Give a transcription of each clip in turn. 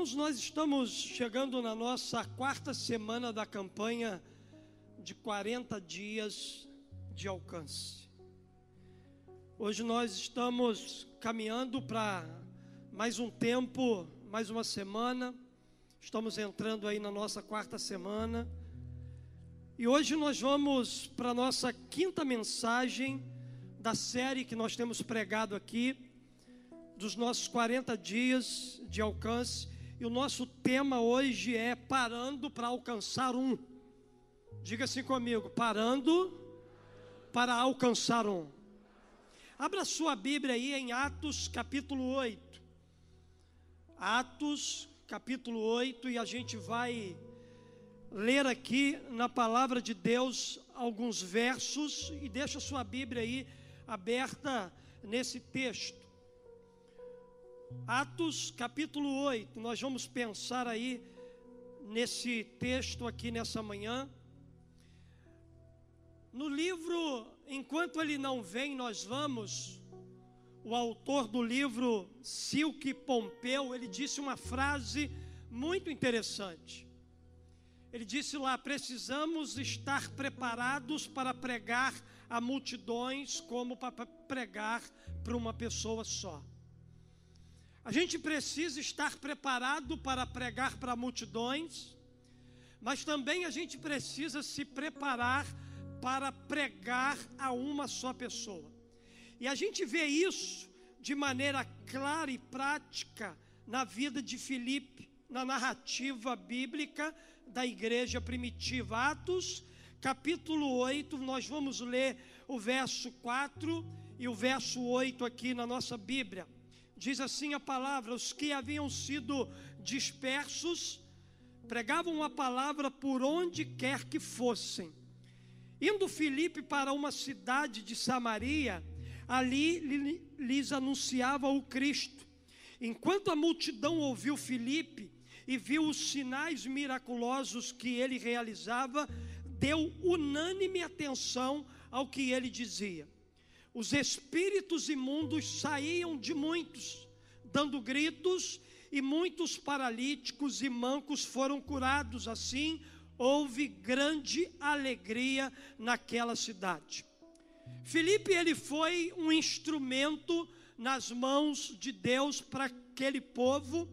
Irmãos, nós estamos chegando na nossa quarta semana da campanha de 40 dias de alcance. Hoje nós estamos caminhando para mais um tempo, mais uma semana. Estamos entrando aí na nossa quarta semana. E hoje nós vamos para a nossa quinta mensagem da série que nós temos pregado aqui, dos nossos 40 dias de alcance. E o nosso tema hoje é Parando para Alcançar um. Diga assim comigo: Parando para alcançar um. Abra sua Bíblia aí em Atos capítulo 8. Atos capítulo 8, e a gente vai ler aqui na palavra de Deus alguns versos e deixa sua Bíblia aí aberta nesse texto. Atos capítulo 8, nós vamos pensar aí nesse texto aqui nessa manhã. No livro, enquanto ele não vem, nós vamos. O autor do livro, Silke Pompeu, ele disse uma frase muito interessante. Ele disse lá: precisamos estar preparados para pregar a multidões, como para pregar para uma pessoa só. A gente precisa estar preparado para pregar para multidões, mas também a gente precisa se preparar para pregar a uma só pessoa. E a gente vê isso de maneira clara e prática na vida de Filipe, na narrativa bíblica da igreja primitiva. Atos, capítulo 8, nós vamos ler o verso 4 e o verso 8 aqui na nossa Bíblia. Diz assim a palavra: os que haviam sido dispersos pregavam a palavra por onde quer que fossem. Indo Filipe para uma cidade de Samaria, ali lhes anunciava o Cristo. Enquanto a multidão ouviu Filipe, e viu os sinais miraculosos que ele realizava, deu unânime atenção ao que ele dizia. Os espíritos imundos saíam de muitos, dando gritos, e muitos paralíticos e mancos foram curados. Assim, houve grande alegria naquela cidade. Filipe ele foi um instrumento nas mãos de Deus para aquele povo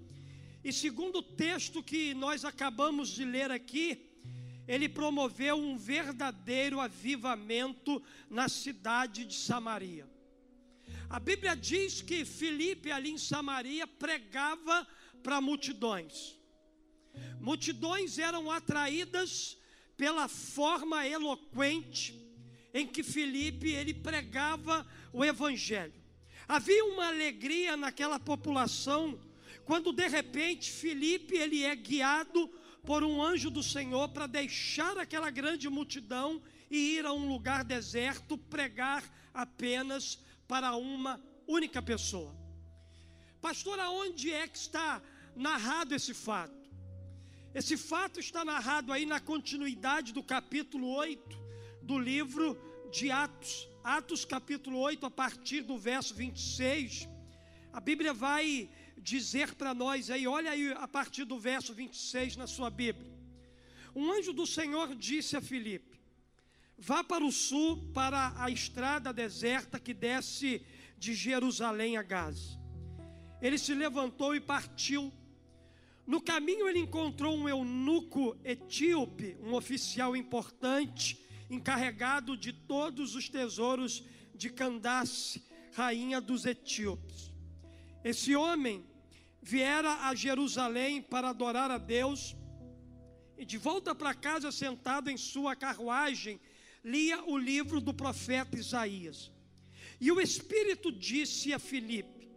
e segundo o texto que nós acabamos de ler aqui, ele promoveu um verdadeiro avivamento na cidade de Samaria. A Bíblia diz que Filipe ali em Samaria pregava para multidões. Multidões eram atraídas pela forma eloquente em que Filipe ele pregava o evangelho. Havia uma alegria naquela população quando de repente Filipe ele é guiado por um anjo do Senhor para deixar aquela grande multidão e ir a um lugar deserto pregar apenas para uma única pessoa. Pastor, aonde é que está narrado esse fato? Esse fato está narrado aí na continuidade do capítulo 8 do livro de Atos. Atos capítulo 8, a partir do verso 26. A Bíblia vai dizer para nós aí, olha aí a partir do verso 26 na sua Bíblia. Um anjo do Senhor disse a Filipe: Vá para o sul, para a estrada deserta que desce de Jerusalém a Gaza. Ele se levantou e partiu. No caminho ele encontrou um eunuco etíope, um oficial importante, encarregado de todos os tesouros de Candace, rainha dos etíopes. Esse homem viera a Jerusalém para adorar a Deus, e de volta para casa, sentado em sua carruagem, lia o livro do profeta Isaías. E o Espírito disse a Filipe: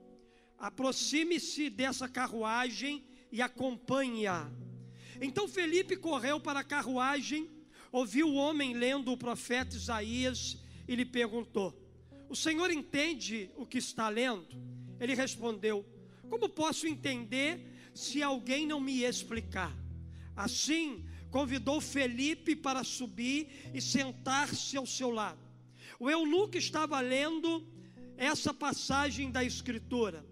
aproxime-se dessa carruagem e acompanhe-a. Então Felipe correu para a carruagem, ouviu o homem lendo o profeta Isaías e lhe perguntou: O senhor entende o que está lendo? Ele respondeu: como posso entender se alguém não me explicar? Assim, convidou Felipe para subir e sentar-se ao seu lado. O eunuco estava lendo essa passagem da Escritura.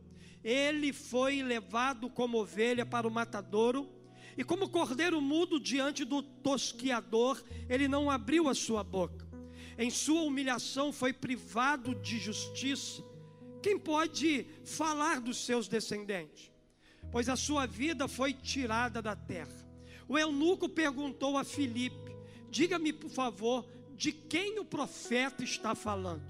ele foi levado como ovelha para o matadouro, e como cordeiro mudo diante do tosquiador, ele não abriu a sua boca. Em sua humilhação foi privado de justiça. Quem pode falar dos seus descendentes? Pois a sua vida foi tirada da terra. O eunuco perguntou a Filipe: Diga-me, por favor, de quem o profeta está falando?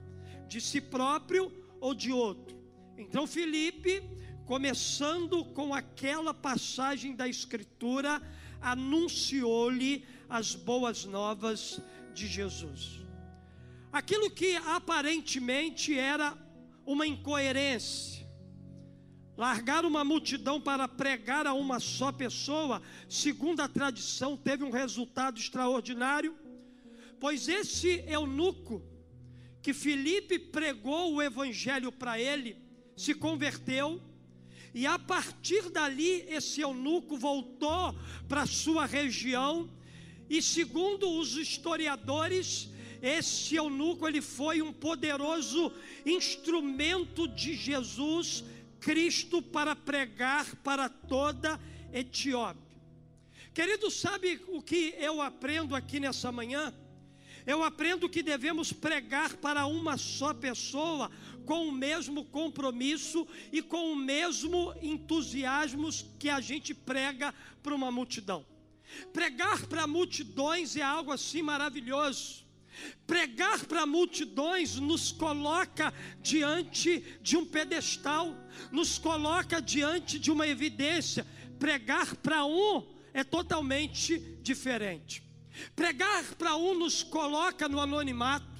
De si próprio ou de outro? Então Filipe, começando com aquela passagem da Escritura, anunciou-lhe as boas novas de Jesus. Aquilo que aparentemente era uma incoerência, largar uma multidão para pregar a uma só pessoa, segundo a tradição, teve um resultado extraordinário, pois esse eunuco, que Filipe pregou o evangelho para ele, se converteu, e a partir dali esse eunuco voltou para sua região, e segundo os historiadores, esse eunuco ele foi um poderoso instrumento de Jesus Cristo para pregar para toda Etiópia. Querido, sabe o que eu aprendo aqui nessa manhã? Eu aprendo que devemos pregar para uma só pessoa com o mesmo compromisso e com o mesmo entusiasmo que a gente prega para uma multidão. Pregar para multidões é algo assim maravilhoso. Pregar para multidões nos coloca diante de um pedestal, nos coloca diante de uma evidência. Pregar para um é totalmente diferente. Pregar para um nos coloca no anonimato,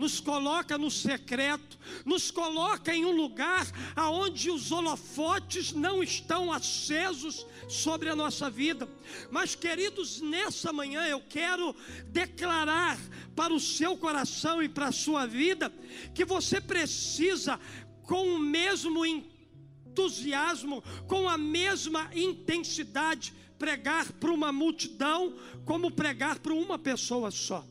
nos coloca no secreto, nos coloca em um lugar aonde os holofotes não estão acesos sobre a nossa vida. Mas, queridos, nessa manhã eu quero declarar para o seu coração e para a sua vida que você precisa, com o mesmo entusiasmo, com a mesma intensidade, pregar para uma multidão como pregar para uma pessoa só.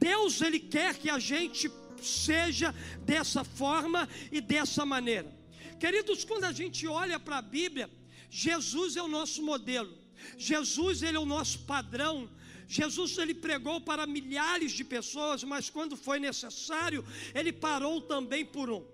Deus ele quer que a gente seja dessa forma e dessa maneira. Queridos, quando a gente olha para a Bíblia, Jesus é o nosso modelo. Jesus ele é o nosso padrão. Jesus ele pregou para milhares de pessoas, mas quando foi necessário, ele parou também por um.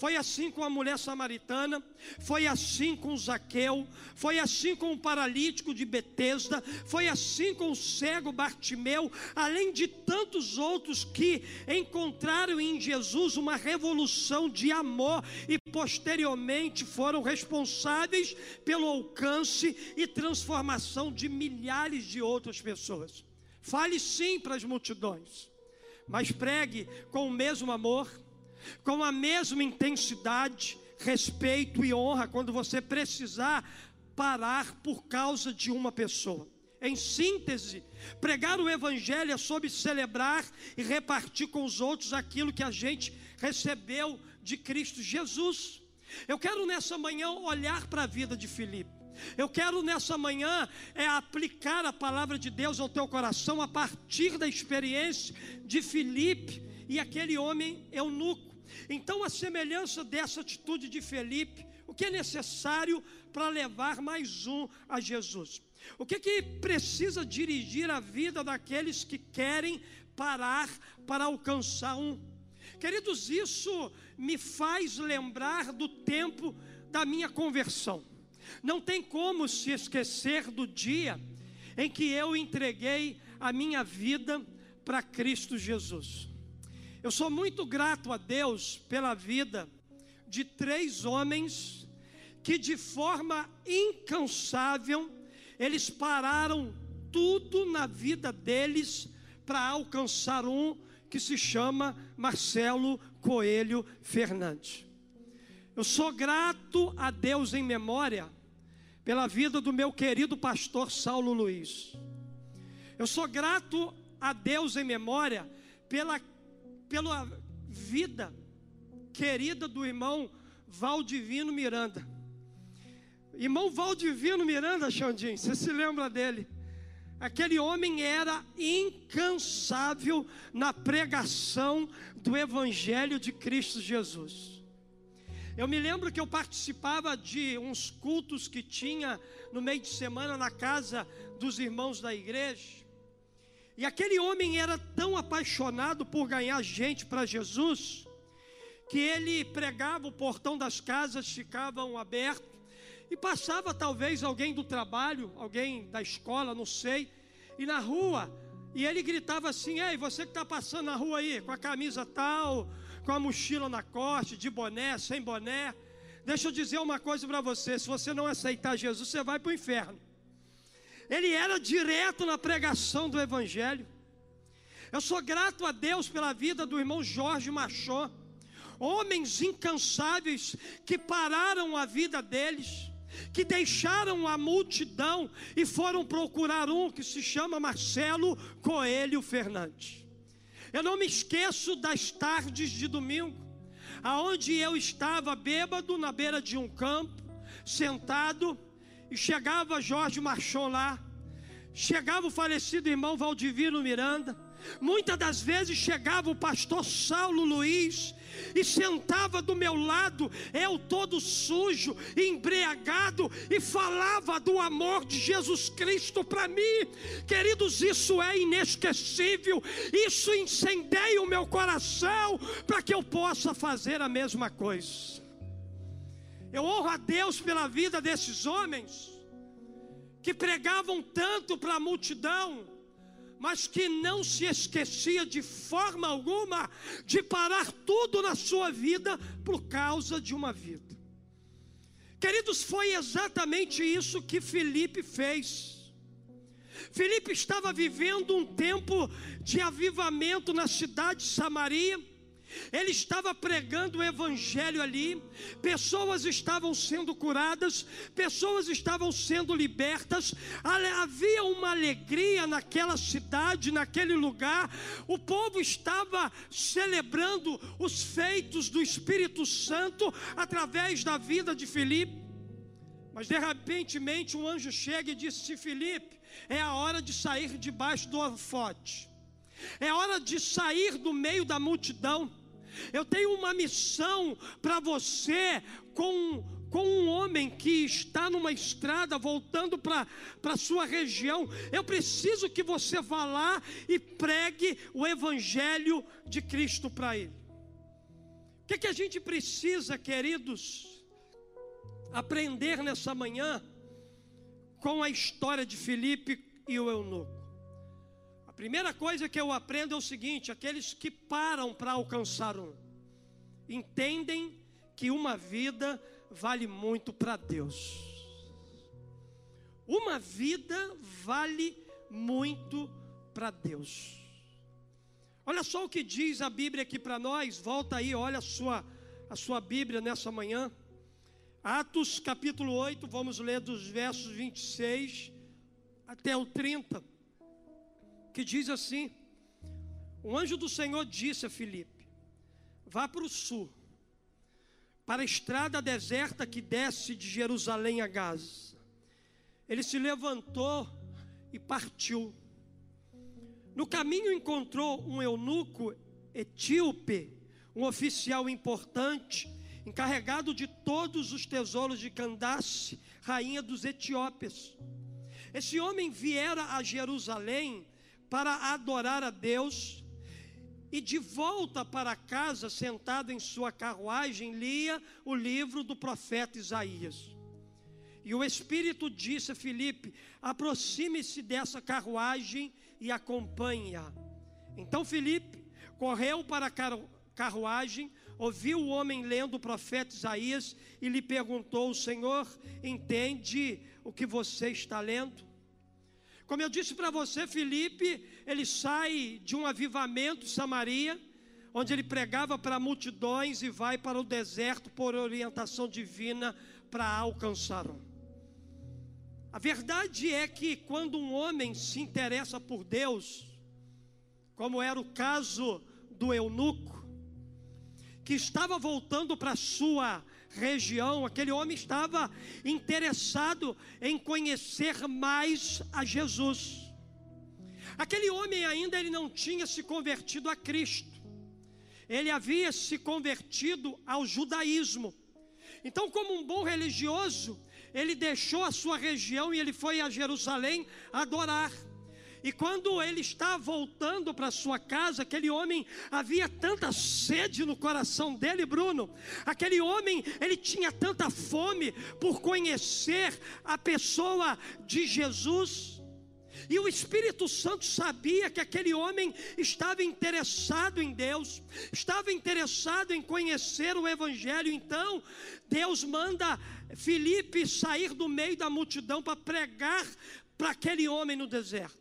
Foi assim com a mulher samaritana, foi assim com Zaqueu, foi assim com o paralítico de Betesda, foi assim com o cego Bartimeu, além de tantos outros que encontraram em Jesus uma revolução de amor e posteriormente foram responsáveis pelo alcance e transformação de milhares de outras pessoas. Fale sim para as multidões, mas pregue com o mesmo amor com a mesma intensidade, respeito e honra quando você precisar parar por causa de uma pessoa. Em síntese, pregar o Evangelho é sobre celebrar e repartir com os outros aquilo que a gente recebeu de Cristo Jesus. Eu quero nessa manhã olhar para a vida de Filipe. Eu quero nessa manhã é aplicar a palavra de Deus ao teu coração a partir da experiência de Filipe e aquele homem eunuco. Então, a semelhança dessa atitude de Felipe, o que é necessário para levar mais um a Jesus? O que, que precisa dirigir a vida daqueles que querem parar para alcançar um? Queridos, isso me faz lembrar do tempo da minha conversão. Não tem como se esquecer do dia em que eu entreguei a minha vida para Cristo Jesus. Eu sou muito grato a Deus pela vida de três homens que de forma incansável eles pararam tudo na vida deles para alcançar um que se chama Marcelo Coelho Fernandes. Eu sou grato a Deus em memória pela vida do meu querido pastor Saulo Luiz. Eu sou grato a Deus em memória pela pela vida querida do irmão Valdivino Miranda. Irmão Valdivino Miranda, Xandinho, você se lembra dele? Aquele homem era incansável na pregação do Evangelho de Cristo Jesus. Eu me lembro que eu participava de uns cultos que tinha no meio de semana na casa dos irmãos da igreja. E aquele homem era tão apaixonado por ganhar gente para Jesus, que ele pregava, o portão das casas ficavam aberto, e passava talvez alguém do trabalho, alguém da escola, não sei, e na rua, e ele gritava assim: Ei, você que está passando na rua aí, com a camisa tal, com a mochila na costa, de boné, sem boné. Deixa eu dizer uma coisa para você: se você não aceitar Jesus, você vai para o inferno. Ele era direto na pregação do Evangelho. Eu sou grato a Deus pela vida do irmão Jorge Machon, homens incansáveis que pararam a vida deles que deixaram a multidão e foram procurar um que se chama Marcelo Coelho Fernandes. Eu não me esqueço das tardes de domingo, aonde eu estava bêbado na beira de um campo, sentado, e chegava Jorge Marchon lá, chegava o falecido irmão Valdivino Miranda, muitas das vezes chegava o pastor Saulo Luiz, e sentava do meu lado, eu todo sujo, embriagado, e falava do amor de Jesus Cristo para mim. Queridos, isso é inesquecível, isso incendeia o meu coração para que eu possa fazer a mesma coisa. Eu honro a Deus pela vida desses homens que pregavam tanto para a multidão mas que não se esquecia de forma alguma de parar tudo na sua vida por causa de uma vida. Queridos, foi exatamente isso que Felipe fez. Felipe estava vivendo um tempo de avivamento na cidade de Samaria ele estava pregando o evangelho ali, pessoas estavam sendo curadas, pessoas estavam sendo libertas, havia uma alegria naquela cidade, naquele lugar, o povo estava celebrando os feitos do Espírito Santo através da vida de Filipe. Mas de repente um anjo chega e disse: Filipe, é a hora de sair debaixo do holofote, é hora de sair do meio da multidão. Eu tenho uma missão para você com, com um homem que está numa estrada voltando para a sua região. Eu preciso que você vá lá e pregue o Evangelho de Cristo para ele. O que, que a gente precisa, queridos, aprender nessa manhã com a história de Filipe e o eunuco? Primeira coisa que eu aprendo é o seguinte: aqueles que param para alcançar um, entendem que uma vida vale muito para Deus. Uma vida vale muito para Deus. Olha só o que diz a Bíblia aqui para nós. Volta aí, olha a sua, a sua Bíblia nessa manhã. Atos capítulo 8, vamos ler dos versos 26 até o 30 que diz assim: O anjo do Senhor disse a Filipe: Vá para o sul, para a estrada deserta que desce de Jerusalém a Gaza. Ele se levantou e partiu. No caminho encontrou um eunuco etíope, um oficial importante, encarregado de todos os tesouros de Candace, rainha dos etíopes. Esse homem viera a Jerusalém para adorar a Deus, e de volta para casa, sentado em sua carruagem, lia o livro do profeta Isaías. E o Espírito disse a Filipe: aproxime-se dessa carruagem e acompanhe-a. Então Filipe correu para a carruagem, ouviu o homem lendo o profeta Isaías e lhe perguntou: O Senhor entende o que você está lendo? Como eu disse para você, Felipe, ele sai de um avivamento em Samaria, onde ele pregava para multidões e vai para o deserto por orientação divina para alcançar um. A verdade é que quando um homem se interessa por Deus, como era o caso do eunuco, que estava voltando para sua região, aquele homem estava interessado em conhecer mais a Jesus. Aquele homem ainda ele não tinha se convertido a Cristo. Ele havia se convertido ao judaísmo. Então, como um bom religioso, ele deixou a sua região e ele foi a Jerusalém adorar. E quando ele está voltando para sua casa, aquele homem havia tanta sede no coração dele, Bruno. Aquele homem, ele tinha tanta fome por conhecer a pessoa de Jesus. E o Espírito Santo sabia que aquele homem estava interessado em Deus, estava interessado em conhecer o Evangelho. Então, Deus manda Felipe sair do meio da multidão para pregar para aquele homem no deserto.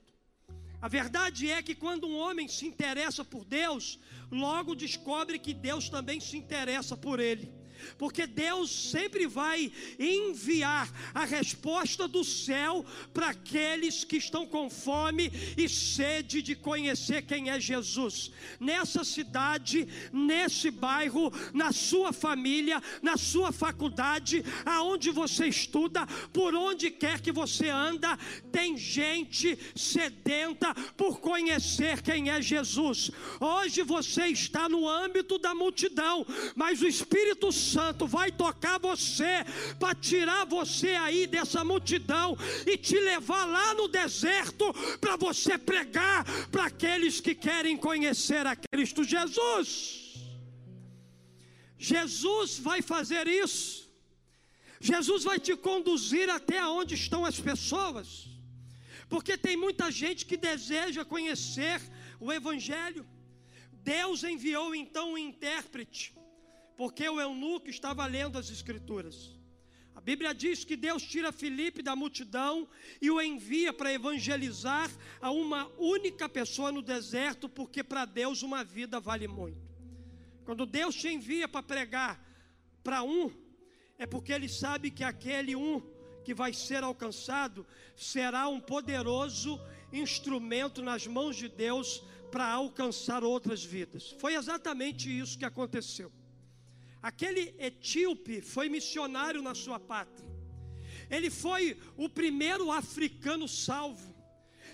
A verdade é que quando um homem se interessa por Deus, logo descobre que Deus também se interessa por ele porque Deus sempre vai enviar a resposta do céu para aqueles que estão com fome e sede de conhecer quem é Jesus. Nessa cidade, nesse bairro, na sua família, na sua faculdade, aonde você estuda, por onde quer que você anda, tem gente sedenta por conhecer quem é Jesus. Hoje você está no âmbito da multidão, mas o Espírito Santo vai tocar você para tirar você aí dessa multidão e te levar lá no deserto para você pregar para aqueles que querem conhecer a Cristo Jesus. Jesus vai fazer isso. Jesus vai te conduzir até onde estão as pessoas. Porque tem muita gente que deseja conhecer o Evangelho. Deus enviou então um intérprete porque o eunuco estava lendo as Escrituras. A Bíblia diz que Deus tira Filipe da multidão e o envia para evangelizar a uma única pessoa no deserto, porque para Deus uma vida vale muito. Quando Deus te envia para pregar para um, é porque Ele sabe que aquele um que vai ser alcançado será um poderoso instrumento nas mãos de Deus para alcançar outras vidas. Foi exatamente isso que aconteceu. Aquele etíope foi missionário na sua pátria. Ele foi o primeiro africano salvo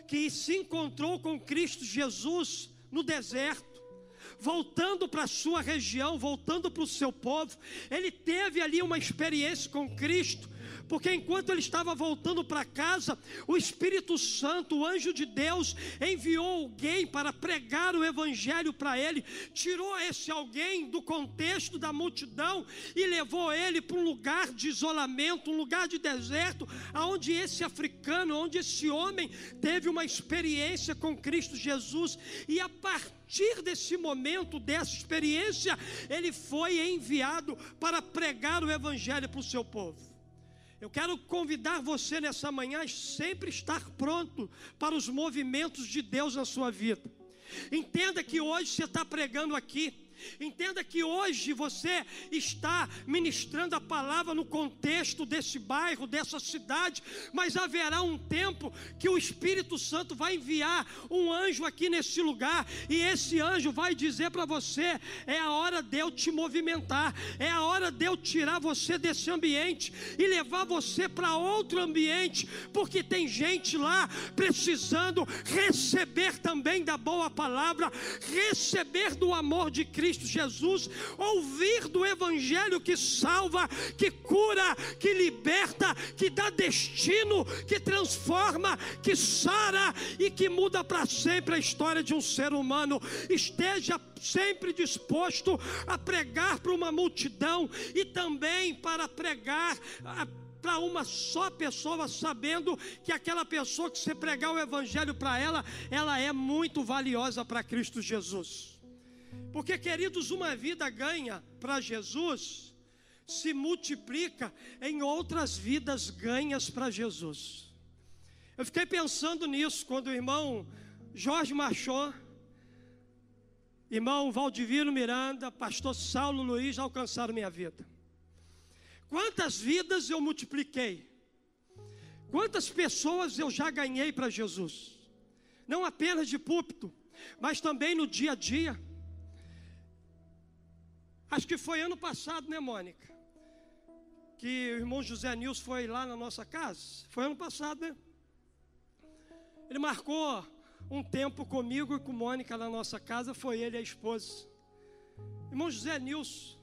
que se encontrou com Cristo Jesus no deserto, voltando para a sua região, voltando para o seu povo. Ele teve ali uma experiência com Cristo porque enquanto ele estava voltando para casa, o Espírito Santo, o anjo de Deus, enviou alguém para pregar o evangelho para ele, tirou esse alguém do contexto da multidão e levou ele para um lugar de isolamento, um lugar de deserto, aonde esse africano, onde esse homem teve uma experiência com Cristo Jesus e a partir desse momento, dessa experiência, ele foi enviado para pregar o Evangelho para o seu povo. Eu quero convidar você nessa manhã a sempre estar pronto para os movimentos de Deus na sua vida. Entenda que hoje você está pregando aqui Entenda que hoje você está ministrando a palavra no contexto desse bairro, dessa cidade, mas haverá um tempo que o Espírito Santo vai enviar um anjo aqui nesse lugar, e esse anjo vai dizer para você: é a hora de eu te movimentar, é a hora de eu tirar você desse ambiente e levar você para outro ambiente, porque tem gente lá precisando receber também da boa palavra, receber do amor de Cristo Cristo Jesus, ouvir do Evangelho que salva, que cura, que liberta, que dá destino, que transforma, que sara e que muda para sempre a história de um ser humano. Esteja sempre disposto a pregar para uma multidão e também para pregar para uma só pessoa, sabendo que aquela pessoa que você pregar o Evangelho para ela, ela é muito valiosa para Cristo Jesus. Porque, queridos, uma vida ganha para Jesus se multiplica em outras vidas ganhas para Jesus. Eu fiquei pensando nisso quando o irmão Jorge Marchon, irmão Valdivino Miranda, pastor Saulo Luiz alcançaram minha vida. Quantas vidas eu multipliquei? Quantas pessoas eu já ganhei para Jesus? Não apenas de púlpito, mas também no dia a dia. Acho que foi ano passado, né, Mônica? Que o irmão José Nilson foi lá na nossa casa. Foi ano passado, né? Ele marcou um tempo comigo e com Mônica na nossa casa. Foi ele e a esposa. Irmão José Nilson,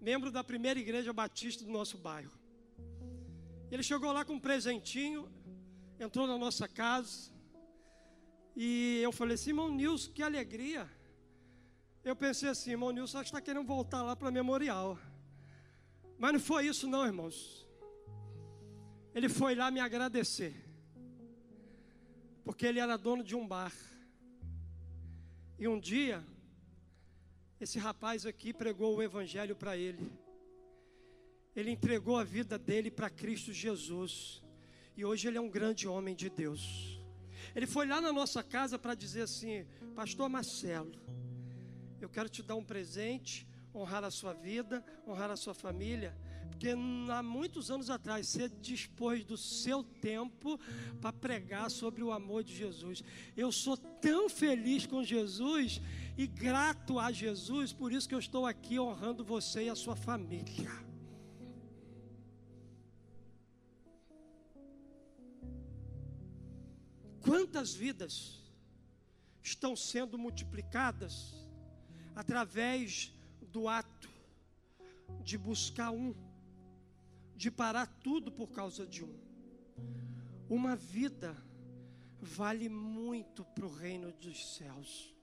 membro da primeira igreja batista do nosso bairro. Ele chegou lá com um presentinho, entrou na nossa casa, e eu falei assim, irmão Nilson, que alegria. Eu pensei assim, irmão Nilson, acho que está querendo voltar lá para memorial. Mas não foi isso não, irmãos. Ele foi lá me agradecer. Porque ele era dono de um bar. E um dia, esse rapaz aqui pregou o evangelho para ele. Ele entregou a vida dele para Cristo Jesus. E hoje ele é um grande homem de Deus. Ele foi lá na nossa casa para dizer assim: Pastor Marcelo, eu quero te dar um presente, honrar a sua vida, honrar a sua família. Porque há muitos anos atrás você dispôs do seu tempo para pregar sobre o amor de Jesus. Eu sou tão feliz com Jesus e grato a Jesus, por isso que eu estou aqui honrando você e a sua família. Quantas vidas estão sendo multiplicadas através do ato de buscar um, de parar tudo por causa de um. Uma vida vale muito para o reino dos céus.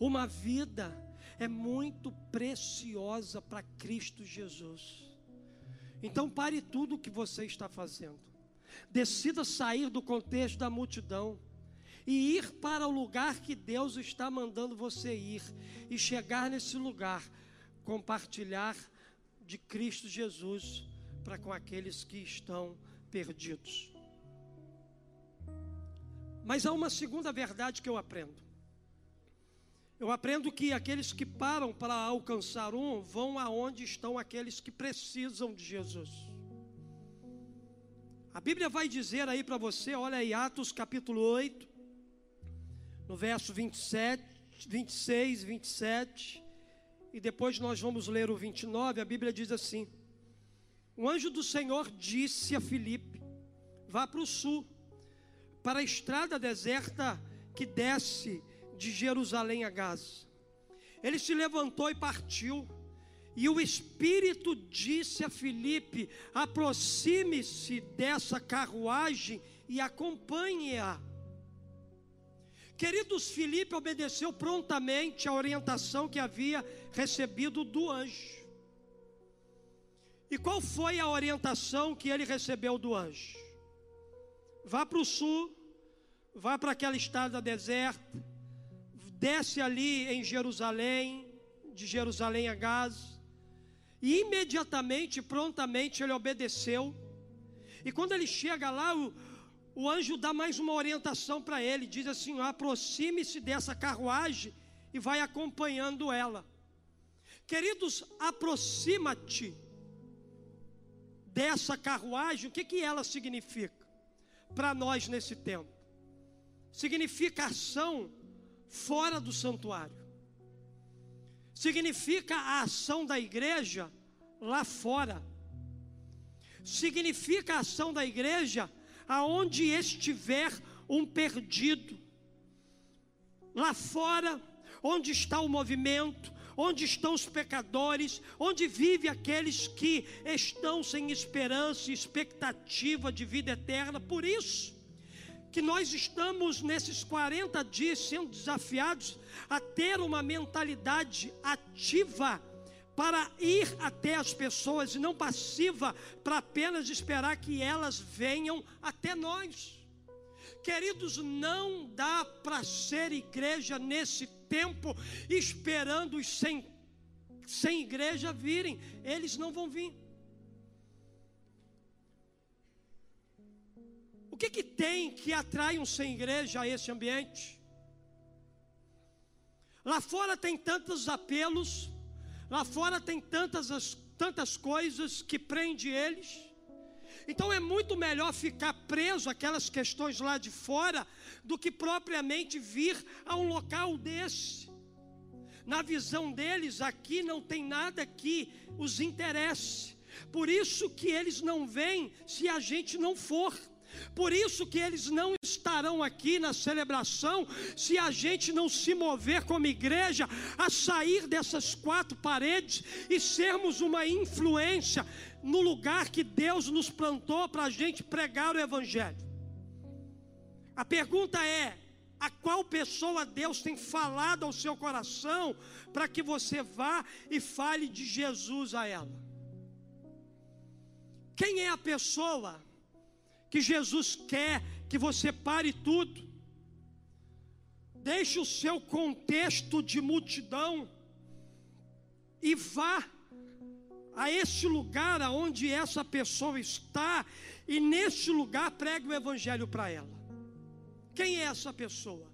Uma vida é muito preciosa para Cristo Jesus. Então pare tudo o que você está fazendo. Decida sair do contexto da multidão e ir para o lugar que Deus está mandando você ir e chegar nesse lugar, compartilhar de Cristo Jesus para com aqueles que estão perdidos. Mas há uma segunda verdade que eu aprendo. Eu aprendo que aqueles que param para alcançar um vão aonde estão aqueles que precisam de Jesus. A Bíblia vai dizer aí para você, olha aí, Atos capítulo 8, no verso 27, 26, 27, e depois nós vamos ler o 29, a Bíblia diz assim: O anjo do Senhor disse a Filipe: Vá para o sul, para a estrada deserta que desce de Jerusalém a Gaza. Ele se levantou e partiu. E o Espírito disse a Filipe: aproxime-se dessa carruagem e acompanhe-a. Queridos, Filipe obedeceu prontamente a orientação que havia recebido do anjo. E qual foi a orientação que ele recebeu do anjo? Vá para o sul, vá para aquela estrada deserta, desce ali em Jerusalém, de Jerusalém a Gaza, e imediatamente, prontamente ele obedeceu. E quando ele chega lá, o, o anjo dá mais uma orientação para ele, diz assim: aproxime-se dessa carruagem e vai acompanhando ela. Queridos, aproxima-te dessa carruagem, o que, que ela significa para nós nesse tempo? Significa ação fora do santuário, significa a ação da igreja lá fora, significa a ação da igreja aonde estiver um perdido, lá fora, onde está o movimento, onde estão os pecadores, onde vive aqueles que estão sem esperança e expectativa de vida eterna. Por isso que nós estamos nesses 40 dias sendo desafiados a ter uma mentalidade ativa para ir até as pessoas e não passiva para apenas esperar que elas venham até nós. Queridos, não dá para ser igreja nesse tempo esperando os sem, sem igreja virem, eles não vão vir. O que, que tem que atrai um sem igreja a esse ambiente? Lá fora tem tantos apelos, Lá fora tem tantas, tantas coisas que prende eles. Então é muito melhor ficar preso àquelas questões lá de fora do que propriamente vir a um local desse. Na visão deles, aqui não tem nada que os interesse. Por isso que eles não vêm se a gente não for. Por isso que eles não estarão aqui na celebração se a gente não se mover como igreja a sair dessas quatro paredes e sermos uma influência no lugar que Deus nos plantou para a gente pregar o Evangelho. A pergunta é: a qual pessoa Deus tem falado ao seu coração para que você vá e fale de Jesus a ela? Quem é a pessoa que Jesus quer que você pare tudo? Deixe o seu contexto de multidão e vá a esse lugar aonde essa pessoa está e nesse lugar pregue o evangelho para ela. Quem é essa pessoa?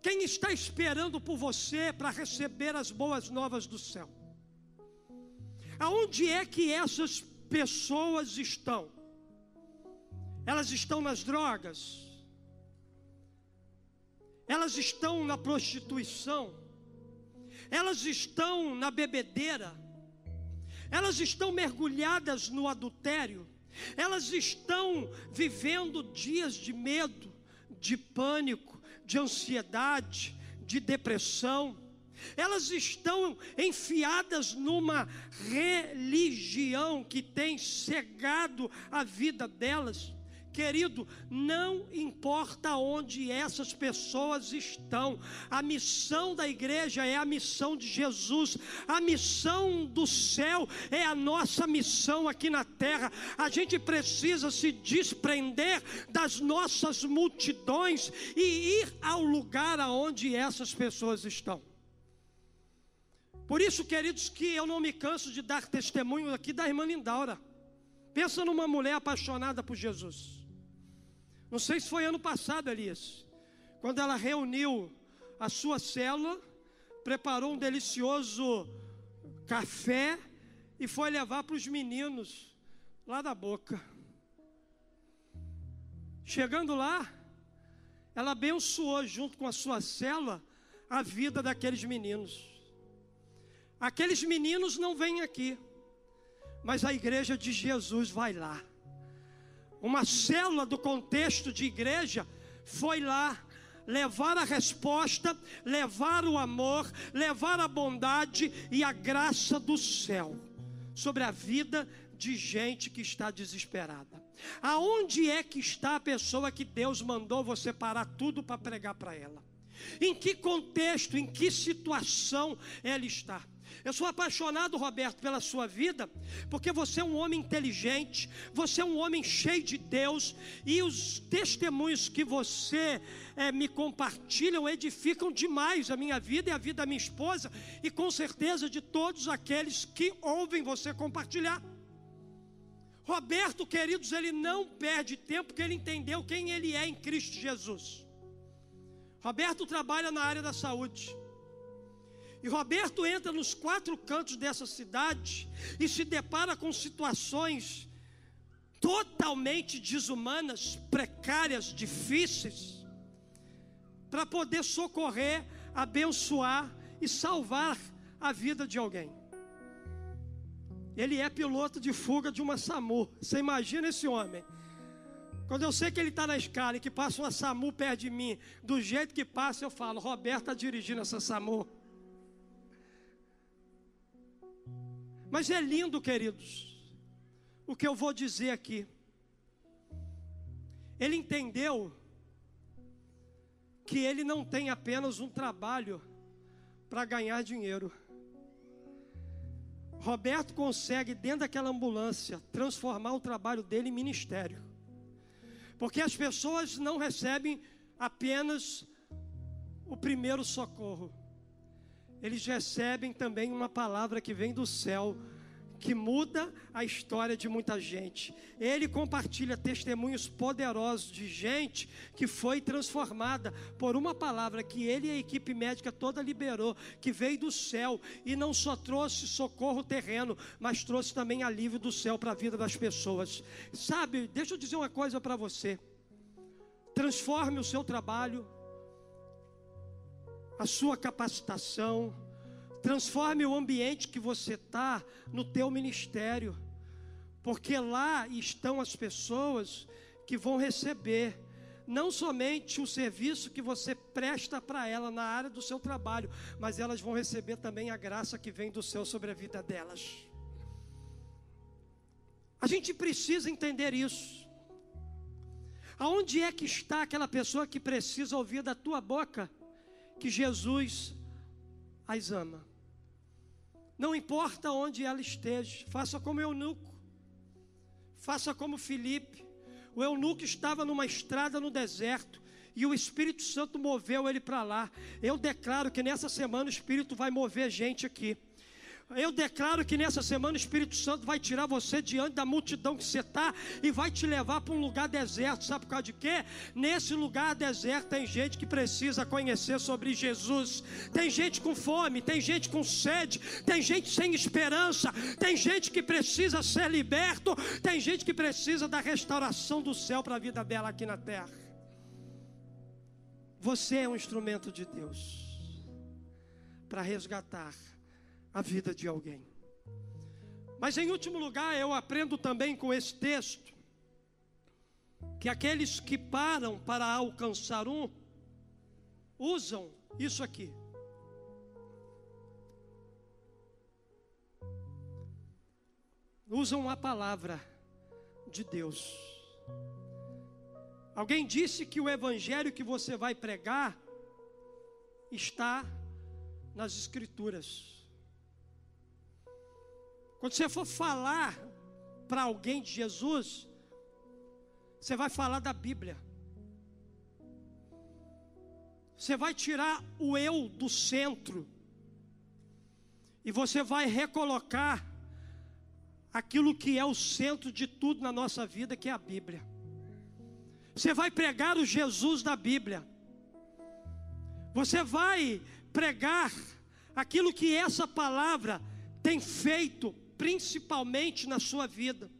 Quem está esperando por você para receber as boas novas do céu? Aonde é que essas pessoas estão? Elas estão nas drogas? Elas estão na prostituição? Elas estão na bebedeira? Elas estão mergulhadas no adultério? Elas estão vivendo dias de medo, de pânico, de ansiedade, de depressão. Elas estão enfiadas numa religião que tem cegado a vida delas. Querido, não importa onde essas pessoas estão, a missão da igreja é a missão de Jesus, a missão do céu é a nossa missão aqui na terra. A gente precisa se desprender das nossas multidões e ir ao lugar aonde essas pessoas estão. Por isso, queridos, que eu não me canso de dar testemunho aqui da irmã Lindaura. Pensa numa mulher apaixonada por Jesus. Não sei se foi ano passado, Elias, quando ela reuniu a sua célula, preparou um delicioso café e foi levar para os meninos lá da boca. Chegando lá, ela abençoou junto com a sua célula a vida daqueles meninos. Aqueles meninos não vêm aqui, mas a igreja de Jesus vai lá uma célula do contexto de igreja, foi lá levar a resposta, levar o amor, levar a bondade e a graça do céu sobre a vida de gente que está desesperada. Aonde é que está a pessoa que Deus mandou você parar tudo para pregar para ela? Em que contexto, em que situação ela está? Eu sou apaixonado, Roberto, pela sua vida, porque você é um homem inteligente, você é um homem cheio de Deus, e os testemunhos que você é, me compartilham edificam demais a minha vida e a vida da minha esposa, e com certeza de todos aqueles que ouvem você compartilhar. Roberto, queridos, ele não perde tempo, porque ele entendeu quem ele é em Cristo Jesus. Roberto trabalha na área da saúde. E Roberto entra nos quatro cantos dessa cidade e se depara com situações totalmente desumanas, precárias, difíceis, para poder socorrer, abençoar e salvar a vida de alguém. Ele é piloto de fuga de uma SAMU. Você imagina esse homem? Quando eu sei que ele está na escala e que passa uma SAMU perto de mim, do jeito que passa, eu falo: Roberto está dirigindo essa SAMU. Mas é lindo, queridos, o que eu vou dizer aqui. Ele entendeu que ele não tem apenas um trabalho para ganhar dinheiro. Roberto consegue, dentro daquela ambulância, transformar o trabalho dele em ministério. Porque as pessoas não recebem apenas o primeiro socorro, eles recebem também uma palavra que vem do céu, que muda a história de muita gente. Ele compartilha testemunhos poderosos de gente que foi transformada por uma palavra que ele e a equipe médica toda liberou, que veio do céu e não só trouxe socorro terreno, mas trouxe também alívio do céu para a vida das pessoas. Sabe, deixa eu dizer uma coisa para você. Transforme o seu trabalho a sua capacitação, transforme o ambiente que você está no teu ministério, porque lá estão as pessoas que vão receber não somente o serviço que você presta para ela na área do seu trabalho, mas elas vão receber também a graça que vem do céu sobre a vida delas. A gente precisa entender isso. Aonde é que está aquela pessoa que precisa ouvir da tua boca que Jesus as ama? Não importa onde ela esteja, faça como eunuco, faça como Felipe, o eunuco estava numa estrada no deserto e o Espírito Santo moveu ele para lá. Eu declaro que nessa semana o Espírito vai mover gente aqui. Eu declaro que nessa semana o Espírito Santo vai tirar você diante da multidão que você está e vai te levar para um lugar deserto. Sabe por causa de quê? Nesse lugar deserto tem gente que precisa conhecer sobre Jesus. Tem gente com fome, tem gente com sede, tem gente sem esperança, tem gente que precisa ser liberto, tem gente que precisa da restauração do céu para a vida dela aqui na terra. Você é um instrumento de Deus para resgatar a vida de alguém. Mas em último lugar, eu aprendo também com esse texto que aqueles que param para alcançar um usam isso aqui. Usam a palavra de Deus. Alguém disse que o evangelho que você vai pregar está nas Escrituras. Quando você for falar para alguém de Jesus, você vai falar da Bíblia. Você vai tirar o eu do centro. E você vai recolocar aquilo que é o centro de tudo na nossa vida, que é a Bíblia. Você vai pregar o Jesus da Bíblia. Você vai pregar aquilo que essa palavra tem feito principalmente na sua vida.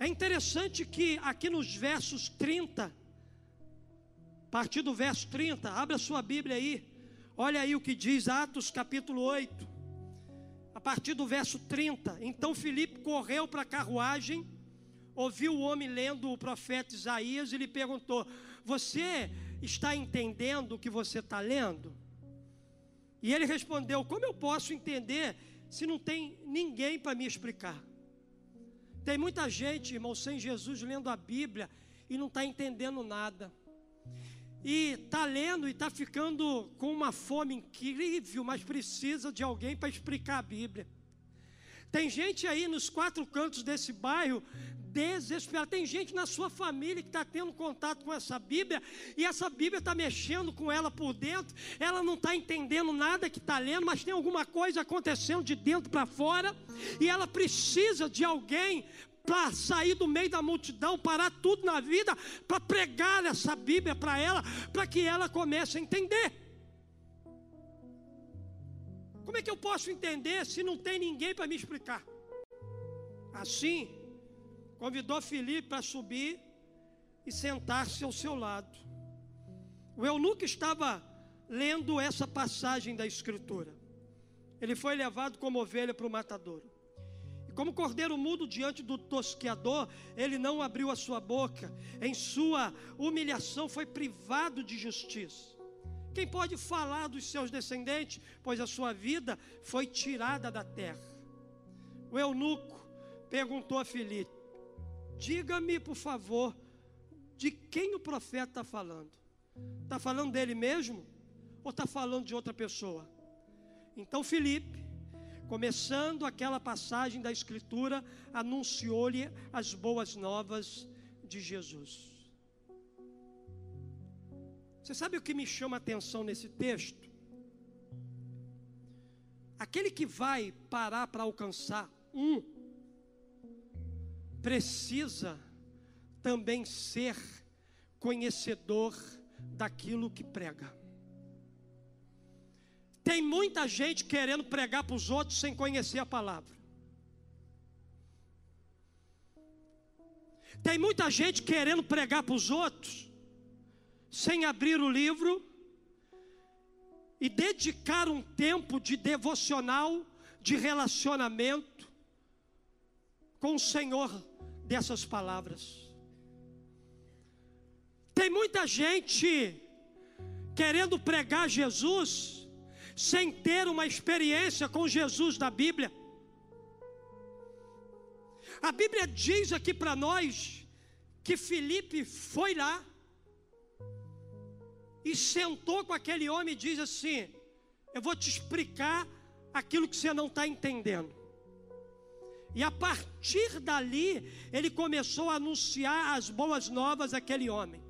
É interessante que aqui nos versos 30, a partir do verso 30, abra sua Bíblia aí, olha aí o que diz Atos capítulo 8, a partir do verso 30. Então Filipe correu para a carruagem, ouviu o homem lendo o profeta Isaías e lhe perguntou: Você está entendendo o que você está lendo? E ele respondeu: Como eu posso entender se não tem ninguém para me explicar? Tem muita gente, irmão, sem Jesus lendo a Bíblia e não está entendendo nada. E está lendo e está ficando com uma fome incrível, mas precisa de alguém para explicar a Bíblia. Tem gente aí nos quatro cantos desse bairro desesperado. Tem gente na sua família que está tendo contato com essa Bíblia e essa Bíblia está mexendo com ela por dentro. Ela não está entendendo nada que está lendo, mas tem alguma coisa acontecendo de dentro para fora e ela precisa de alguém para sair do meio da multidão, parar tudo na vida, para pregar essa Bíblia para ela, para que ela comece a entender. Como é que eu posso entender se não tem ninguém para me explicar? Assim, convidou Filipe para subir e sentar-se ao seu lado. O eunuco estava lendo essa passagem da Escritura. Ele foi levado como ovelha para o matadouro. E como cordeiro mudo diante do tosqueador, ele não abriu a sua boca. Em sua humilhação foi privado de justiça. Quem pode falar dos seus descendentes? Pois a sua vida foi tirada da terra. O eunuco perguntou a Filipe: Diga-me, por favor, de quem o profeta está falando? Está falando dele mesmo? Ou está falando de outra pessoa? Então Felipe, começando aquela passagem da Escritura, anunciou-lhe as boas novas de Jesus. Você sabe o que me chama a atenção nesse texto? Aquele que vai parar para alcançar um precisa também ser conhecedor daquilo que prega. Tem muita gente querendo pregar para os outros sem conhecer a palavra. Tem muita gente querendo pregar para os outros sem abrir o livro e dedicar um tempo de devocional, de relacionamento, com o Senhor dessas palavras. Tem muita gente querendo pregar Jesus sem ter uma experiência com Jesus da Bíblia. A Bíblia diz aqui para nós que Felipe foi lá e sentou com aquele homem e diz assim: Eu vou te explicar aquilo que você não está entendendo. E a partir dali, ele começou a anunciar as boas novas àquele homem.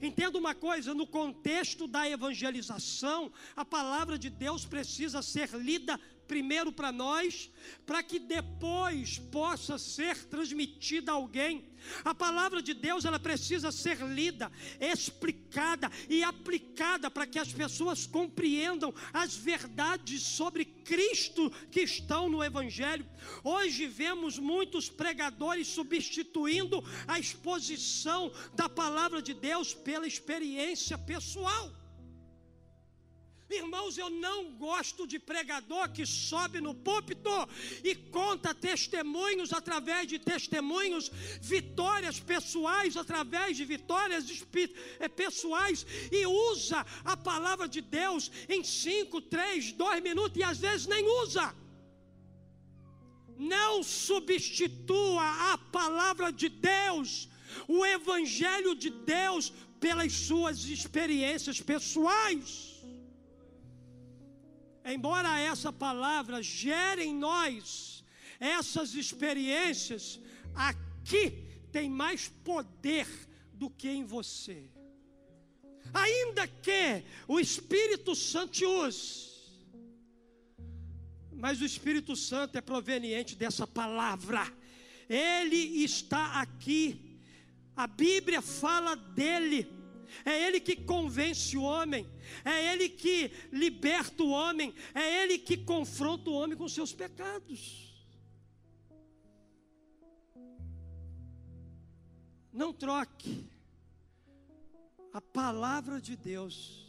Entenda uma coisa: no contexto da evangelização, a palavra de Deus precisa ser lida primeiro para nós, para que depois possa ser transmitida a alguém. A palavra de Deus ela precisa ser lida, explicada e aplicada para que as pessoas compreendam as verdades sobre Cristo que estão no Evangelho. Hoje vemos muitos pregadores substituindo a exposição da palavra de Deus pela experiência pessoal. Irmãos, eu não gosto de pregador que sobe no púlpito e conta testemunhos através de testemunhos, vitórias pessoais através de vitórias eh, pessoais e usa a palavra de Deus em cinco, três, dois minutos e às vezes nem usa. Não substitua a palavra de Deus, o Evangelho de Deus, pelas suas experiências pessoais. Embora essa palavra gere em nós essas experiências, aqui tem mais poder do que em você. Ainda que o Espírito Santo te use, mas o Espírito Santo é proveniente dessa palavra, ele está aqui, a Bíblia fala dele é Ele que convence o homem, é Ele que liberta o homem, é Ele que confronta o homem com seus pecados. Não troque a palavra de Deus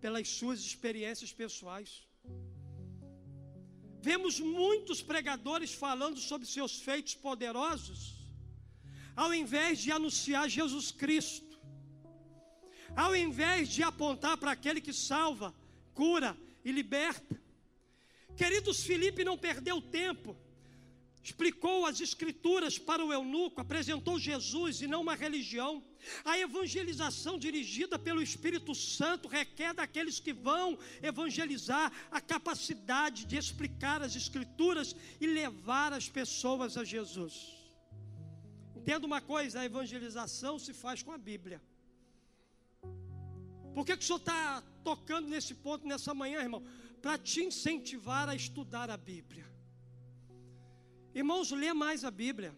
pelas suas experiências pessoais. Vemos muitos pregadores falando sobre seus feitos poderosos, ao invés de anunciar Jesus Cristo ao invés de apontar para aquele que salva, cura e liberta. Queridos, Felipe não perdeu tempo, explicou as Escrituras para o eunuco, apresentou Jesus e não uma religião. A evangelização dirigida pelo Espírito Santo requer daqueles que vão evangelizar a capacidade de explicar as Escrituras e levar as pessoas a Jesus. Entenda uma coisa: a evangelização se faz com a Bíblia. Por que, que o senhor está tocando nesse ponto nessa manhã, irmão? Para te incentivar a estudar a Bíblia. Irmãos, lê mais a Bíblia.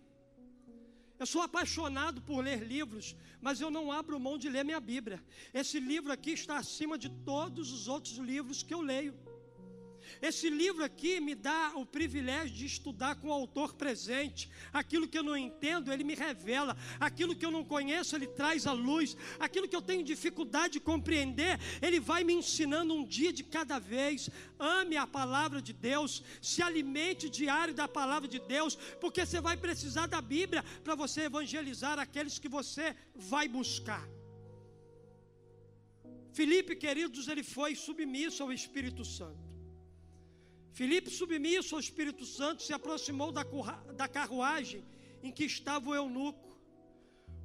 Eu sou apaixonado por ler livros, mas eu não abro mão de ler minha Bíblia. Esse livro aqui está acima de todos os outros livros que eu leio. Esse livro aqui me dá o privilégio de estudar com o autor presente. Aquilo que eu não entendo, ele me revela. Aquilo que eu não conheço, ele traz à luz. Aquilo que eu tenho dificuldade de compreender, ele vai me ensinando um dia de cada vez. Ame a palavra de Deus, se alimente diário da palavra de Deus, porque você vai precisar da Bíblia para você evangelizar aqueles que você vai buscar. Felipe, queridos, ele foi submisso ao Espírito Santo. Filipe, submisso ao Espírito Santo, se aproximou da, da carruagem em que estava o eunuco.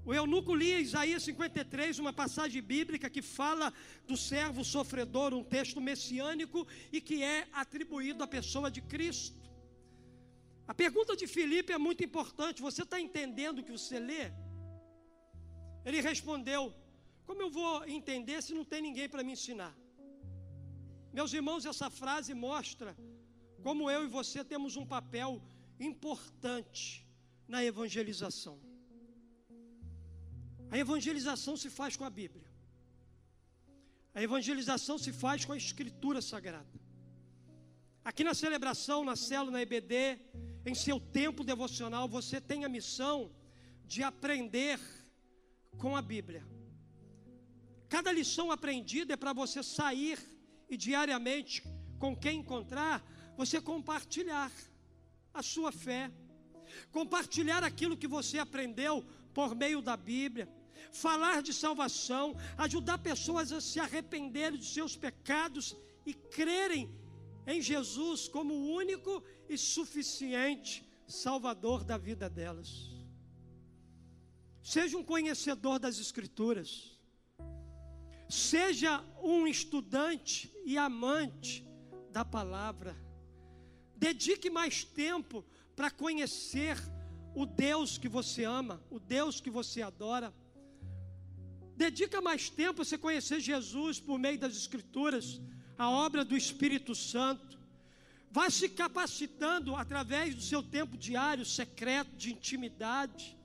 O eunuco lia Isaías 53, uma passagem bíblica que fala do servo sofredor, um texto messiânico e que é atribuído à pessoa de Cristo. A pergunta de Filipe é muito importante. Você está entendendo o que você lê? Ele respondeu: Como eu vou entender se não tem ninguém para me ensinar? Meus irmãos, essa frase mostra como eu e você temos um papel importante na evangelização. A evangelização se faz com a Bíblia. A evangelização se faz com a Escritura Sagrada. Aqui na celebração, na célula, na EBD, em seu tempo devocional, você tem a missão de aprender com a Bíblia. Cada lição aprendida é para você sair e diariamente, com quem encontrar, você compartilhar a sua fé. compartilhar aquilo que você aprendeu por meio da Bíblia, falar de salvação, ajudar pessoas a se arrependerem de seus pecados e crerem em Jesus como o único e suficiente Salvador da vida delas. Seja um conhecedor das Escrituras. Seja um estudante e amante da palavra. Dedique mais tempo para conhecer o Deus que você ama, o Deus que você adora. Dedica mais tempo a você conhecer Jesus por meio das Escrituras, a obra do Espírito Santo. Vá se capacitando através do seu tempo diário, secreto, de intimidade.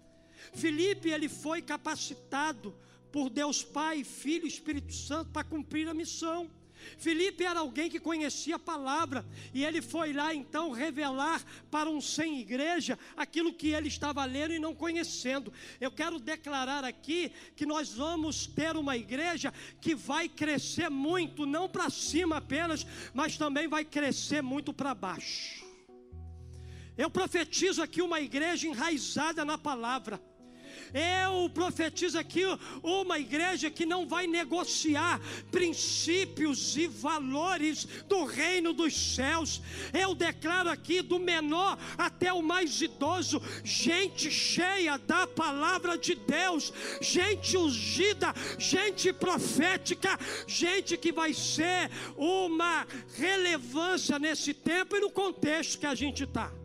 Felipe, ele foi capacitado por Deus Pai, Filho e Espírito Santo para cumprir a missão. Felipe era alguém que conhecia a palavra e ele foi lá então revelar para um sem igreja aquilo que ele estava lendo e não conhecendo. Eu quero declarar aqui que nós vamos ter uma igreja que vai crescer muito, não para cima apenas, mas também vai crescer muito para baixo. Eu profetizo aqui uma igreja enraizada na palavra eu profetizo aqui uma igreja que não vai negociar princípios e valores do reino dos céus. Eu declaro aqui do menor até o mais idoso, gente cheia da palavra de Deus, gente ungida, gente profética, gente que vai ser uma relevância nesse tempo e no contexto que a gente está.